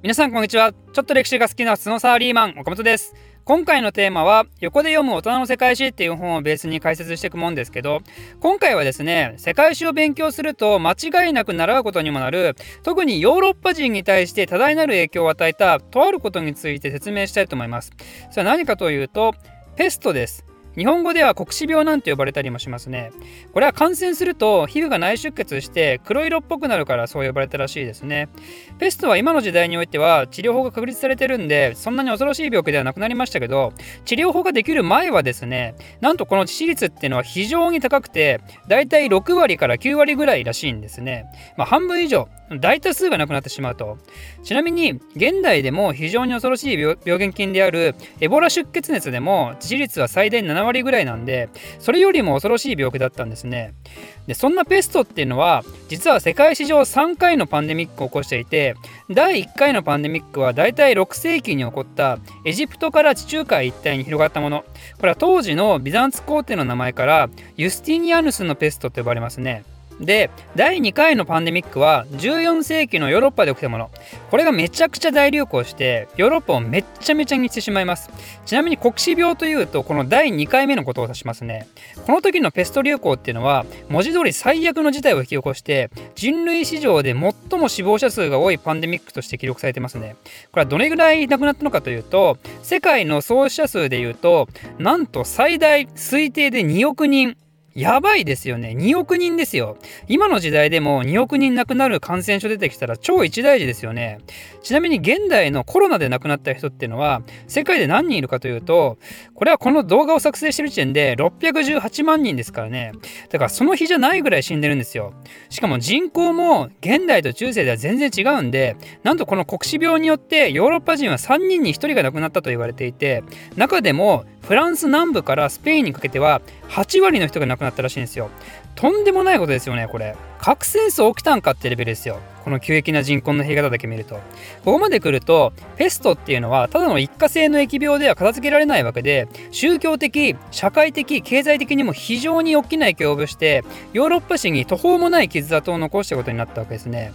皆さんこんにちは。ちょっと歴史が好きな普通のサーリーマン岡本です。今回のテーマは横で読む大人の世界史っていう本をベースに解説していくもんですけど今回はですね世界史を勉強すると間違いなく習うことにもなる特にヨーロッパ人に対して多大なる影響を与えたとあることについて説明したいと思います。それは何かというとペストです。日本語では黒死病なんて呼ばれたりもしますね。これは感染すると皮膚が内出血して黒色っぽくなるからそう呼ばれたらしいですね。ペストは今の時代においては治療法が確立されてるんでそんなに恐ろしい病気ではなくなりましたけど治療法ができる前はですねなんとこの致死率っていうのは非常に高くてだいたい6割から9割ぐらいらしいんですね。まあ、半分以上大多数が亡くなってしまうと。ちなみに現代でも非常に恐ろしい病原菌であるエボラ出血熱でも致死率は最大7割割ぐらいなんでそれよりも恐ろしい病気だったんですね。でそんなペストっていうのは実は世界史上3回のパンデミックを起こしていて第1回のパンデミックはだいたい6世紀に起こったエジプトから地中海一帯に広がったもの。これは当時のビザンツ皇帝の名前からユスティニアヌスのペストと呼ばれますね。で第2回のパンデミックは14世紀のヨーロッパで起きたもの。これがめちゃくちゃ大流行してヨーロッパをめっちゃめちゃにしてしまいます。ちなみに黒死病というとこの第2回目のことを指しますね。この時のペスト流行っていうのは文字通り最悪の事態を引き起こして人類史上で最も死亡者数が多いパンデミックとして記録されてますね。これはどれぐらい亡くなったのかというと世界の総死者数でいうとなんと最大推定で2億人やばいですよね。2億人ですよ。今の時代でも2億人亡くなる感染症出てきたら超一大事ですよね。ちなみに現代のコロナで亡くなった人っていうのは世界で何人いるかというと、これはこの動画を作成してる時点で618万人ですからね。だからその日じゃないぐらい死んでるんですよ。しかも人口も現代と中世では全然違うんで、なんとこの黒死病によってヨーロッパ人は3人に1人が亡くなったと言われていて、中でもフランス南部からスペインにかけては8割の人が亡くなったらしいんですよ。とんでもないことですよね、これ。核戦争起きたんかってレベルですよ。この急激な人口の減り方だけ見ると。ここまで来ると、ペストっていうのはただの一過性の疫病では片付けられないわけで、宗教的、社会的、経済的にも非常に大きな影響を及ぼして、ヨーロッパ史に途方もない傷跡を残したことになったわけですね。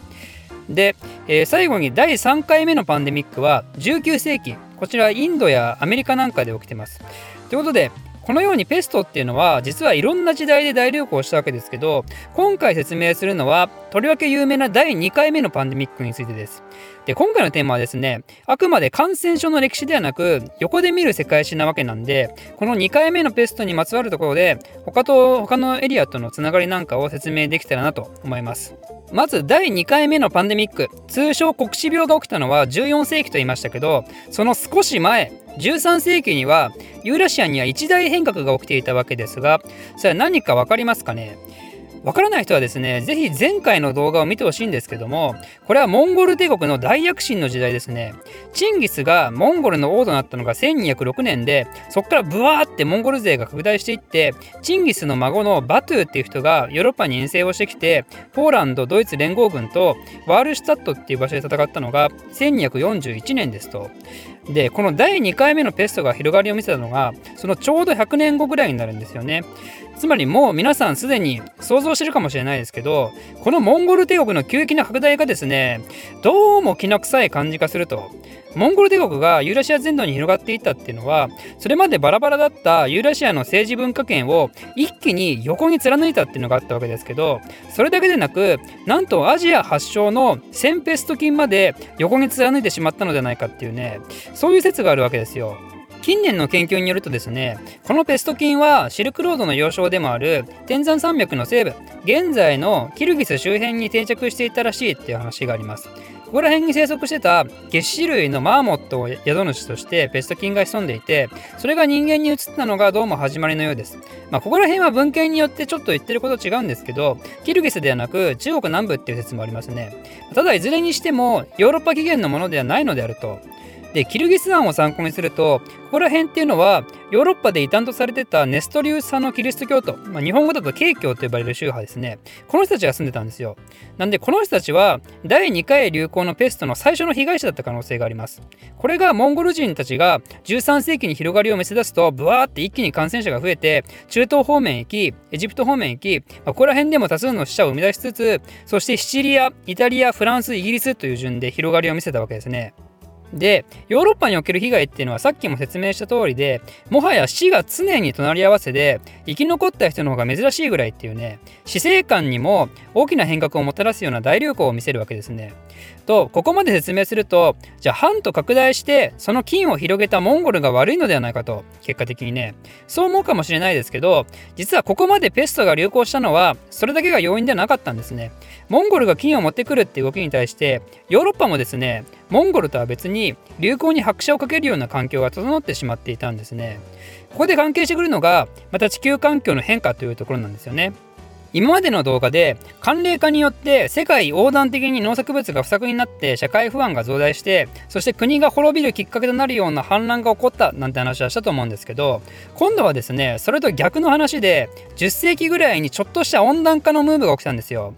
で、えー、最後に第3回目のパンデミックは19世紀こちらインドやアメリカなんかで起きてます。ということでこのようにペストっていうのは実はいろんな時代で大流行したわけですけど今回説明するのはとりわけ有名な第2回目のパンデミックについてです。で今回のテーマはですねあくまで感染症の歴史ではなく横で見る世界史なわけなんでこの2回目のペストにまつわるところで他と他のエリアとのつながりなんかを説明できたらなと思います。まず第2回目のパンデミック通称黒死病が起きたのは14世紀と言いましたけどその少し前13世紀にはユーラシアには一大変革が起きていたわけですがそれは何か分かりますかね？わからない人はですね、ぜひ前回の動画を見てほしいんですけども、これはモンゴル帝国の大躍進の時代ですね。チンギスがモンゴルの王となったのが1206年で、そこからブワーってモンゴル勢が拡大していって、チンギスの孫のバトゥーっていう人がヨーロッパに遠征をしてきて、ポーランド、ドイツ連合軍とワールシュタットっていう場所で戦ったのが1241年ですと。で、この第2回目のペストが広がりを見せたのが、そのちょうど100年後ぐらいになるんですよね。つまりもう皆さんすでに想像してるかもしれないですけど、このモンゴル帝国の急激な拡大がですね、どうもきな臭い感じがすると。モンゴル帝国がユーラシア全土に広がっていったっていうのは、それまでバラバラだったユーラシアの政治文化圏を一気に横に貫いたっていうのがあったわけですけど、それだけでなく、なんとアジア発祥のセンペスト菌まで横に貫いてしまったのではないかっていうね、そういう説があるわけですよ。近年の研究によるとですねこのペスト菌はシルクロードの要衝でもある天山山脈の西部現在のキルギス周辺に定着していたらしいっていう話があります。ここら辺に生息してた月種類のマーモットを宿主としてペスト菌が潜んでいてそれが人間に移ったのがどうも始まりのようです、まあ、ここら辺は文献によってちょっと言ってること違うんですけどキルギスではなく中国南部っていう説もありますね。ただいずれにしてもヨーロッパ起源のものではないのであると。でキルギス湾を参考にするとここら辺っていうのはヨーロッパで異端とされてたネストリウス派のキリスト教徒、まあ、日本語だと慶教と呼ばれる宗派ですね。この人たちが住んでたんですよ。なんでこの人たちは第2回流行のペストの最初の被害者だった可能性があります。これがモンゴル人たちが13世紀に広がりを見せ出すとブワーって一気に感染者が増えて中東方面行きエジプト方面行き、まあ、ここら辺でも多数の死者を生み出しつつそしてシチリアイタリアフランスイギリスという順で広がりを見せたわけですね。で、ヨーロッパにおける被害っていうのはさっきも説明した通りで、もはや死が常に隣り合わせで、生き残った人の方が珍しいぐらいっていうね、死生観にも大きな変革をもたらすような大流行を見せるわけですね。と、ここまで説明すると、じゃあ、藩と拡大して、その金を広げたモンゴルが悪いのではないかと、結果的にね、そう思うかもしれないですけど、実はここまでペストが流行したのは、それだけが要因ではなかったんですね。モンゴルが金を持ってくるって動きに対して、ヨーロッパもですね、モンゴルとは別に流行に拍車をかけるような環境が整ってしまっていたんですね。ここで関係してくるのが、また地球環境の変化というところなんですよね。今までの動画で寒冷化によって世界横断的に農作物が不作になって社会不安が増大してそして国が滅びるきっかけとなるような反乱が起こったなんて話はしたと思うんですけど今度はですねそれと逆の話で10世紀ぐらいにちょっとした温暖化のムーブが起きたんですよ。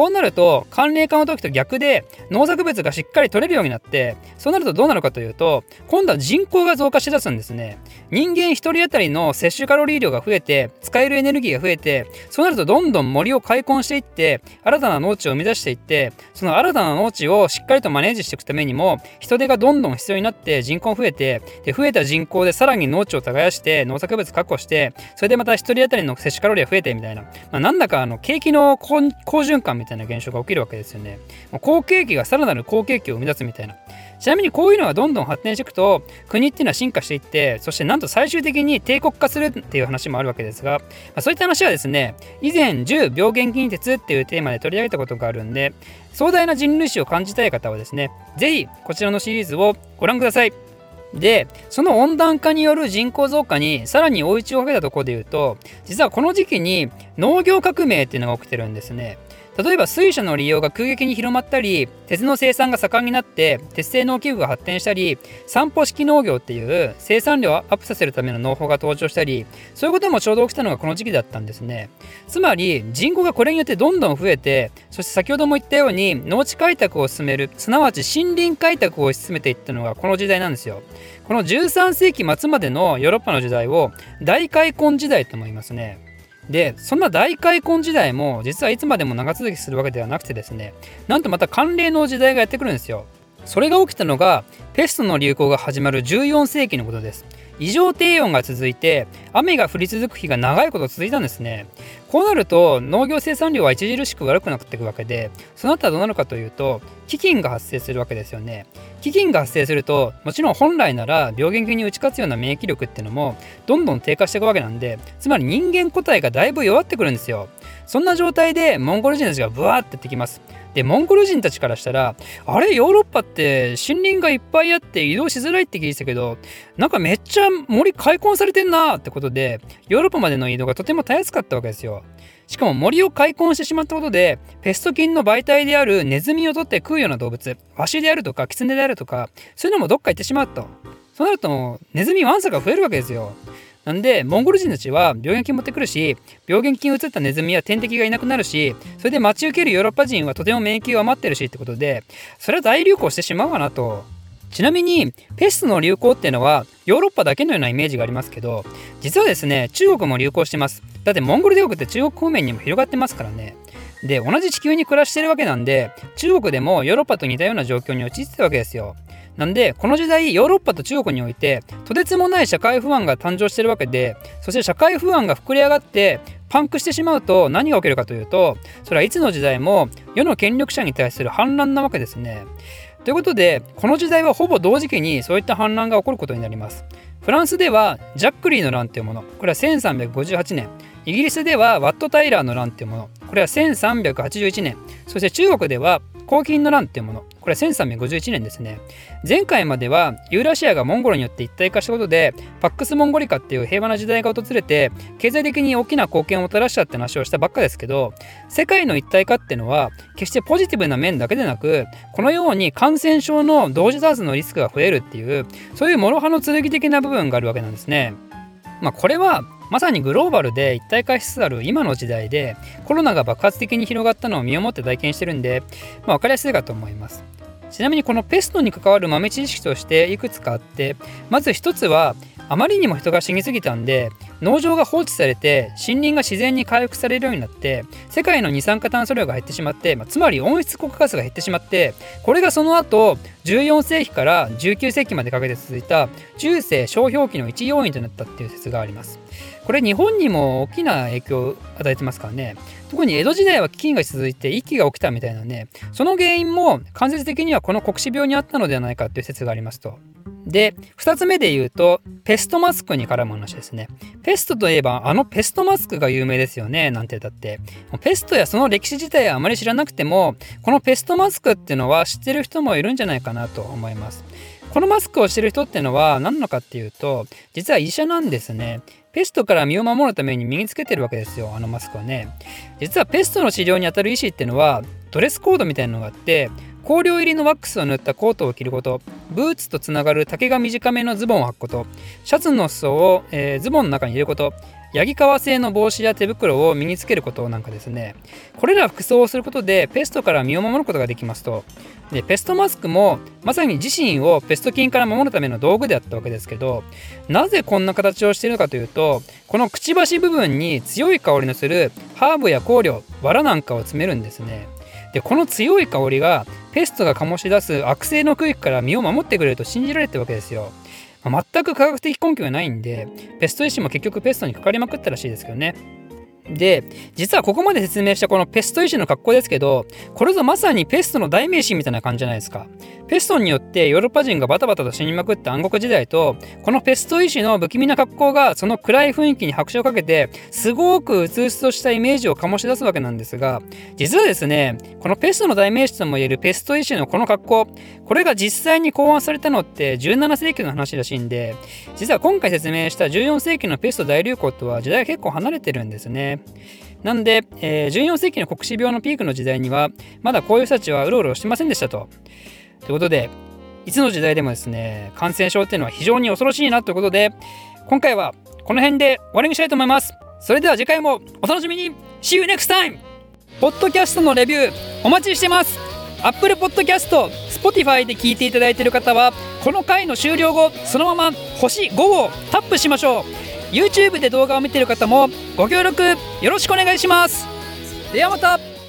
こうなると寒冷化の時と逆で農作物がしっかり取れるようになってそうなるとどうなるかというと今度は人口が増加しだすんですね。人間1人当たりの摂取カロリー量が増えて使えるエネルギーが増えてそうなるとどんどん森を開墾していって新たな農地を生み出していってその新たな農地をしっかりとマネージしていくためにも人手がどんどん必要になって人口増えてで増えた人口でさらに農地を耕して農作物確保してそれでまた1人当たりの摂取カロリーが増えてみたいな、まあ、なんだかあの景気の好循環みたいな。たいな現象が起きるわけですよね。好景気がさらなる好景気を生み出すみたいな。ちなみにこういうのがどんどん発展していくと国っていうのは進化していってそしてなんと最終的に帝国化するっていう話もあるわけですが、まあ、そういった話はですね以前10病原菌鉄っていうテーマで取り上げたことがあるんで壮大な人類史を感じたい方はですね是非こちらのシリーズをご覧ください。でその温暖化による人口増加にさらに追い打ちをかけたところで言うと実はこの時期に農業革命っていうのが起きてるんですね。例えば水車の利用が急激に広まったり鉄の生産が盛んになって鉄製農機具が発展したり散歩式農業っていう生産量をアップさせるための農法が登場したりそういうこともちょうど起きたのがこの時期だったんですね。つまり人口がこれによってどんどん増えてそして先ほども言ったように農地開拓を進めるすなわち森林開拓を進めていったのがこの時代なんですよ。この13世紀末までのヨーロッパの時代を大開墾時代と思いますね。でそんな大開墾時代も実はいつまでも長続きするわけではなくてですねなんとまた寒冷の時代がやってくるんですよ。それが起きたのがペストの流行が始まる14世紀のことです。異常低温が続いて雨が降り続く日が長いこと続いたんですね。こうなると農業生産量は著しく悪くなっていくわけでその後はどうなるかというと飢饉が発生するわけですよね。飢饉が発生するともちろん本来なら病原菌に打ち勝つような免疫力っていうのもどんどん低下していくわけなんでつまり人間個体がだいぶ弱ってくるんですよ。そんな状態でモンゴル人たちがブワーってやってきます。でモンゴル人たちからしたらあれヨーロッパって森林がいっぱいあって移動しづらいって聞いてたけどなんかめっちゃ森開墾されてんなってことでヨーロッパまでの移動がとてもたやすかったわけですよ。しかも森を開墾してしまったことでペスト菌の媒体であるネズミを取って食うような動物ワシであるとかキツネであるとかそういうのもどっか行ってしまうと。そうなるとネズミワンサが増えるわけですよ。なんでモンゴル人たちは病原菌持ってくるし病原菌移ったネズミや天敵がいなくなるしそれで待ち受けるヨーロッパ人はとても免疫が余ってるしってことでそれは大流行してしまうかなと。ちなみにペストの流行っていうのはヨーロッパだけのようなイメージがありますけど実はですね中国も流行してます。だってモンゴル帝国って中国方面にも広がってますからね。で同じ地球に暮らしてるわけなんで中国でもヨーロッパと似たような状況に陥ってたわけですよ。なんでこの時代ヨーロッパと中国においてとてつもない社会不安が誕生してるわけでそして社会不安が膨れ上がってパンクしてしまうと何が起きるかというとそれはいつの時代も世の権力者に対する反乱なわけですね。ということでこの時代はほぼ同時期にそういった反乱が起こることになります。フランスではジャックリーの乱というものこれは1358年イギリスではワット・タイラーの乱というものこれは1381年そして中国では黄金の乱っていうものこれ1351年ですね前回まではユーラシアがモンゴルによって一体化したことでパックス・モンゴリカっていう平和な時代が訪れて経済的に大きな貢献をもたらしたって話をしたばっかですけど世界の一体化っていうのは決してポジティブな面だけでなくこのように感染症の同時多発のリスクが増えるっていうそういう諸刃の剣的な部分があるわけなんですね。まあ、これはまさにグローバルで一体化しつつある今の時代でコロナが爆発的に広がったのを身をもって体験してるんで、まあ、分かりやすいかと思います。ちなみにこのペストに関わる豆知識としていくつかあってまず一つはあまりにも人が死にすぎたんで農場が放置されて森林が自然に回復されるようになって世界の二酸化炭素量が減ってしまって、まあ、つまり温室効果ガスが減ってしまってこれがその後14世紀から19世紀までかけて続いた中世商標期の一要因となったっていう説があります。これ日本にも大きな影響を与えてますからね。特に江戸時代は飢饉が続いて一揆が起きたみたいなね。その原因も間接的にはこの黒死病にあったのではないかという説がありますと。で2つ目で言うとペストマスクに絡む話ですね。ペストといえばあのペストマスクが有名ですよね。なんてだって。ペストやその歴史自体はあまり知らなくてもこのペストマスクっていうのは知ってる人もいるんじゃないかなと思います。このマスクをしてる人っていうのは何なのかっていうと実は医者なんですね。ペストから身を守るために身につけてるわけですよあのマスクはね。実はペストの治療にあたる医師っていうのはドレスコードみたいなのがあって香料入りのワックスを塗ったコートを着ることブーツとつながる丈が短めのズボンを履くことシャツの裾を、えー、ズボンの中に入れることヤギ革製の帽子や手袋を身につけることなんかですね。これら服装をすることでペストから身を守ることができますと。でペストマスクもまさに自身をペスト菌から守るための道具であったわけですけどなぜこんな形をしているのかというとこのくちばし部分に強い香りのするハーブや香料藁なんかを詰めるんですね。でこの強い香りがペストが醸し出す悪性の区域から身を守ってくれると信じられてるわけですよ。まあ、全く科学的根拠がないんでペスト医師も結局ペストにかかりまくったらしいですけどね。で実はここまで説明したこのペスト医師の格好ですけどこれぞまさにペストの代名詞みたいな感じじゃないですかペストによってヨーロッパ人がバタバタと死にまくった暗黒時代とこのペスト医師の不気味な格好がその暗い雰囲気に拍車をかけてすごくうつうつとしたイメージを醸し出すわけなんですが実はですねこのペストの代名詞ともいえるペスト医師のこの格好これが実際に考案されたのって17世紀の話らしいんで実は今回説明した14世紀のペスト大流行とは時代が結構離れてるんですね。なんで、えー、14世紀の黒死病のピークの時代にはまだこういう人たちはうろうろしてませんでしたと。ということで、いつの時代でもですね、感染症っていうのは非常に恐ろしいなということで、今回はこの辺で終わりにしたいと思います。それでは次回もお楽しみに !See you next time! ポッドキャストのレビューお待ちしてます Apple Podcast、Spotify で聞いていただいている方は、この回の終了後、そのまま星5をタップしましょう YouTube で動画を見ている方もご協力よろしくお願いします。ではまた。